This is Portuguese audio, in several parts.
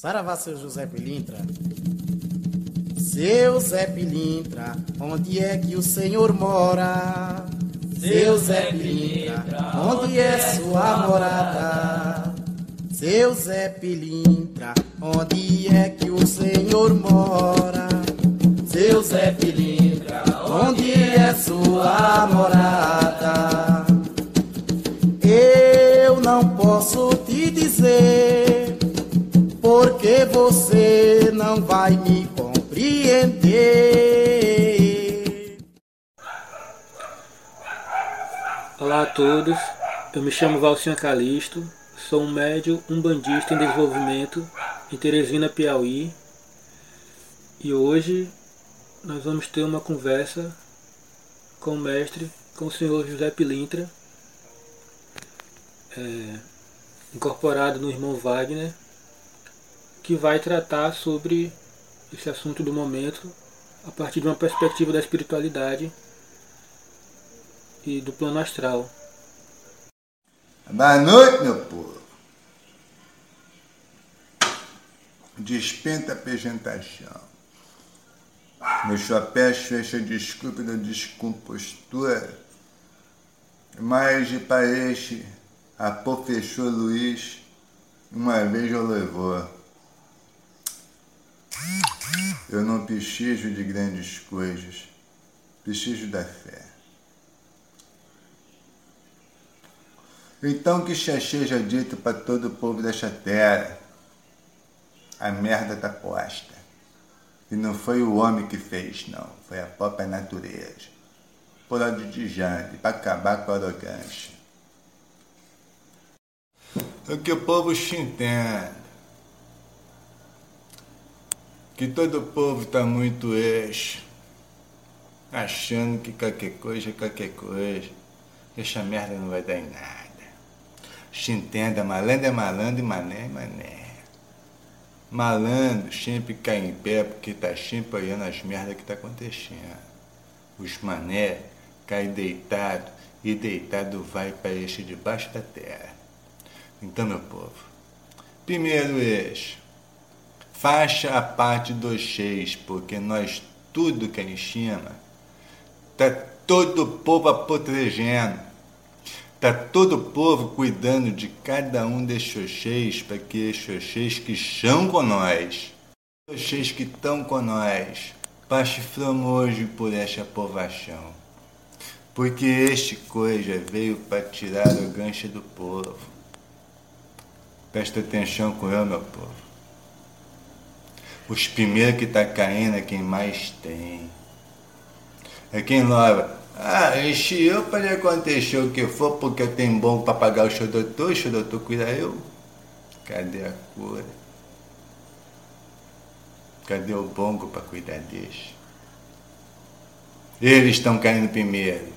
Saravá, seu José Pilintra. Seu Zé Pilintra, onde é que o senhor mora? Seu Zé Pilintra, onde é sua morada? Seu Zé Pilintra, onde é que o senhor mora? Seu Zé Pilintra, onde é sua morada? Eu não posso te dizer, porque você não vai me compreender. Olá a todos, eu me chamo Valcinha Calisto, sou um médio umbandista em desenvolvimento em Teresina, Piauí, e hoje nós vamos ter uma conversa com o mestre, com o senhor José Pilintra, é, incorporado no irmão Wagner, que vai tratar sobre esse assunto do momento a partir de uma perspectiva da espiritualidade e do plano astral. Boa noite, meu povo. Despenta a apresentação. Meu chapéu fecha desculpa da descompostura, mas de parece a professor Luiz uma vez eu levou. Eu não preciso de grandes coisas, preciso da fé. Então que já seja dito para todo o povo desta terra, a merda tá posta. E não foi o homem que fez, não. Foi a própria natureza. Por onde de jante, para acabar com a arrogância. O que o povo se entende. Que todo povo está muito eixo. Achando que qualquer coisa é qualquer coisa. Que essa merda não vai dar em nada. Se entenda, malandro é malandro e mané é mané. Malandro sempre cai em pé porque tá sempre olhando as merdas que tá acontecendo. Os mané caem deitado e deitado vai para este debaixo da terra. Então, meu povo, primeiro eixo, faixa a parte dos seis, porque nós tudo que em cima, tá todo o povo apotregendo. Está todo o povo cuidando de cada um desses xoxês para que esses que estão com nós, xoxês que estão com nós, passe flamojo por esta povação. Porque este coisa veio para tirar o gancho do povo. Presta atenção com eu, meu povo. Os primeiros que está caindo é quem mais tem. É quem louva. Ah, enche eu para acontecer o que for, porque eu tenho bom para pagar o doutor, o doutor cuida eu. Cadê a cura? Cadê o bongo para cuidar disso? Eles estão caindo primeiro.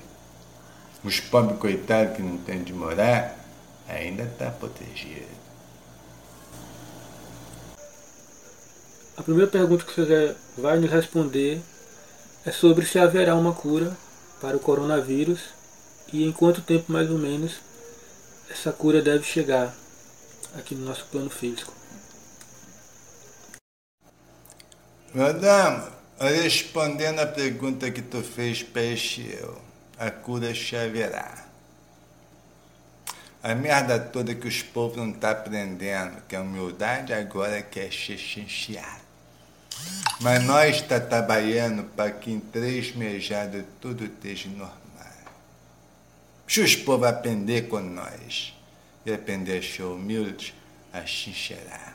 Os pobres coitados que não têm de morar, ainda está protegido. A primeira pergunta que José vai nos responder é sobre se haverá uma cura para o coronavírus e em quanto tempo mais ou menos essa cura deve chegar aqui no nosso plano físico. Madame, respondendo a pergunta que tu fez para este eu, a cura haverá. A merda toda que os povos não estão tá aprendendo, que a humildade agora quer xixinchiar. Mas nós está trabalhando para que em três mejadas tudo esteja normal. Se os povos aprender com nós e aprender a ser humilde, a xinxerá.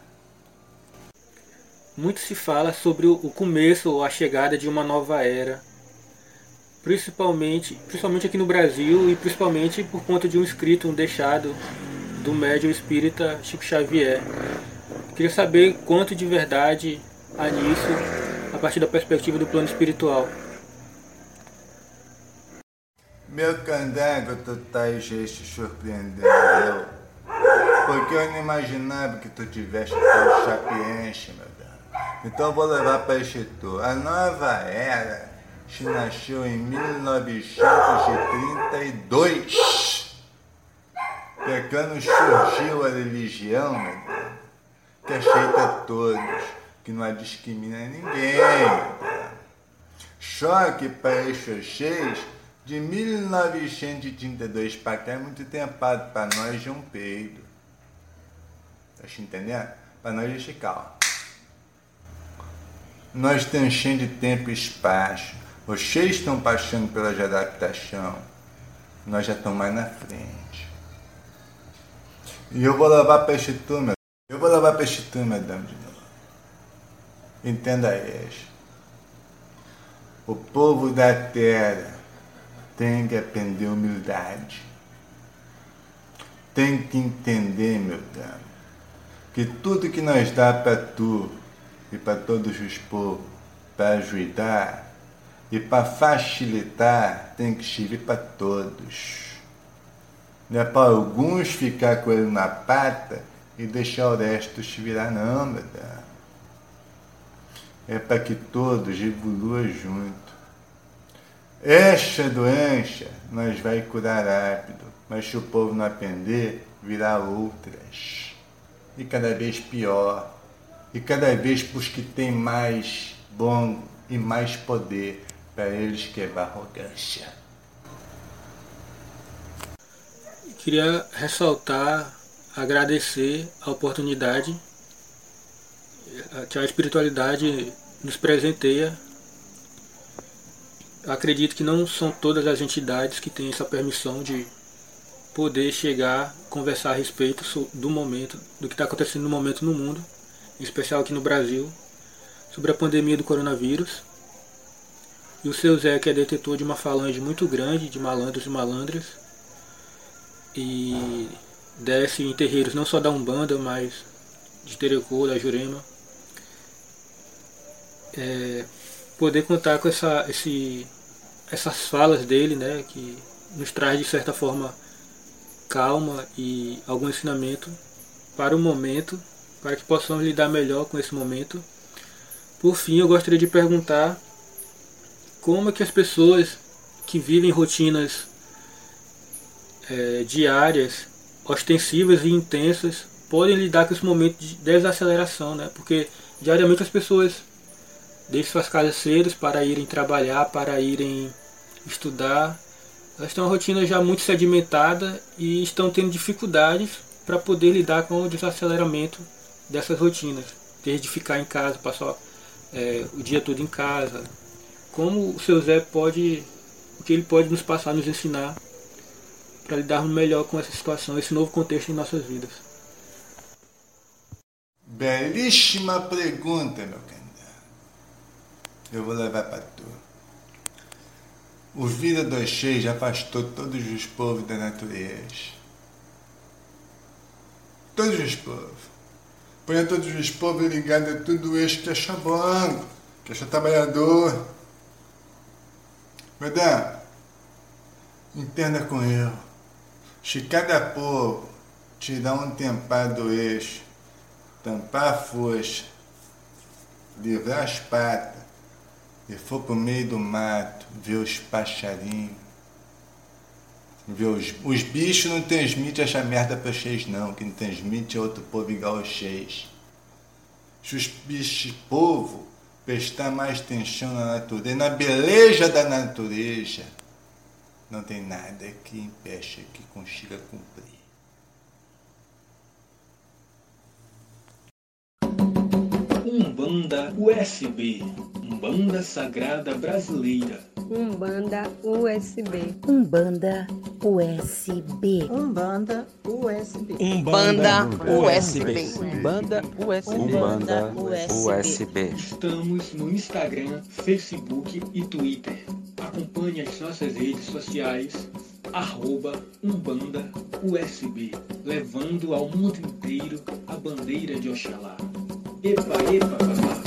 Muito se fala sobre o começo ou a chegada de uma nova era, principalmente, principalmente aqui no Brasil e principalmente por conta de um escrito, um deixado do médium espírita Chico Xavier. Queria saber quanto de verdade há nisso a partir da perspectiva do plano espiritual. Meu candango, tu tá te surpreendendo eu. Porque eu não imaginava que tu tivesse tão chapiense, meu Deus. Então vou levar para Exetu. A nova era se nasceu em 1932. Pecando surgiu a religião, meu Deus que aceita todos, que não discrimina ninguém. Só que para seis, de 1932 para cá é muito tempo para nós de um peido. Tá entendendo? Para nós de chical. Nós estamos cheios de tempo e espaço. Vocês estão passando pela adaptação. Nós já estamos mais na frente. E eu vou levar para este turma. Eu vou levar para este turma, dama de novo. Entenda isso. O povo da terra tem que aprender humildade. Tem que entender, meu dama, que tudo que nós dá para tu e para todos os povos, para ajudar e para facilitar, tem que servir para todos. Não é para alguns ficar com ele na pata e deixar o resto virar, não, meu dama é para que todos evoluam junto. Esta doença nós vai curar rápido, mas se o povo não aprender, virá outras. E cada vez pior. E cada vez para os que têm mais bom e mais poder, para eles quebrar a arrogância. Queria ressaltar, agradecer a oportunidade que a espiritualidade nos presenteia. Acredito que não são todas as entidades que têm essa permissão de poder chegar, conversar a respeito do momento, do que está acontecendo no momento no mundo, em especial aqui no Brasil, sobre a pandemia do coronavírus. E o seu Zé, que é detetor de uma falange muito grande de malandros e malandras, e desce em terreiros não só da Umbanda, mas de Terecô, da Jurema, é, poder contar com essa, esse, essas falas dele, né, que nos traz de certa forma calma e algum ensinamento para o momento, para que possamos lidar melhor com esse momento. Por fim, eu gostaria de perguntar como é que as pessoas que vivem rotinas é, diárias, ostensivas e intensas, podem lidar com esse momento de desaceleração, né? Porque diariamente as pessoas deixam suas casas cedo para irem trabalhar, para irem estudar. Elas têm uma rotina já muito sedimentada e estão tendo dificuldades para poder lidar com o desaceleramento dessas rotinas. Desde ficar em casa, passar é, o dia todo em casa. Como o seu Zé pode, o que ele pode nos passar, nos ensinar para lidarmos melhor com essa situação, esse novo contexto em nossas vidas. Belíssima pergunta, meu querido eu vou levar para tu. O vida dos cheios afastou todos os povos da natureza. Todos os povos. Põe todos os povos ligados a tudo isso que é chabongo, que é trabalhador. Madame, entenda com eu. Se cada povo dá um tempado do eixo, tampar a força, livrar as patas, e for pro meio do mato, ver os passarinhos, ver os, os bichos não transmite essa merda pra vocês não, quem transmite é outro povo igual a vocês. Se os bichos povo prestar mais atenção na natureza, na beleza da natureza, não tem nada que impeça que consiga cumprir. Umbanda USB Umbanda Sagrada Brasileira. Umbanda USB. Umbanda USB. Umbanda USB. Umbanda USB. Umbanda USB. Umbanda USB. Estamos no Instagram, Facebook e Twitter. Acompanhe as nossas redes sociais arroba Umbanda USB, levando ao mundo inteiro a bandeira de Oxalá. Epa, epa, papá.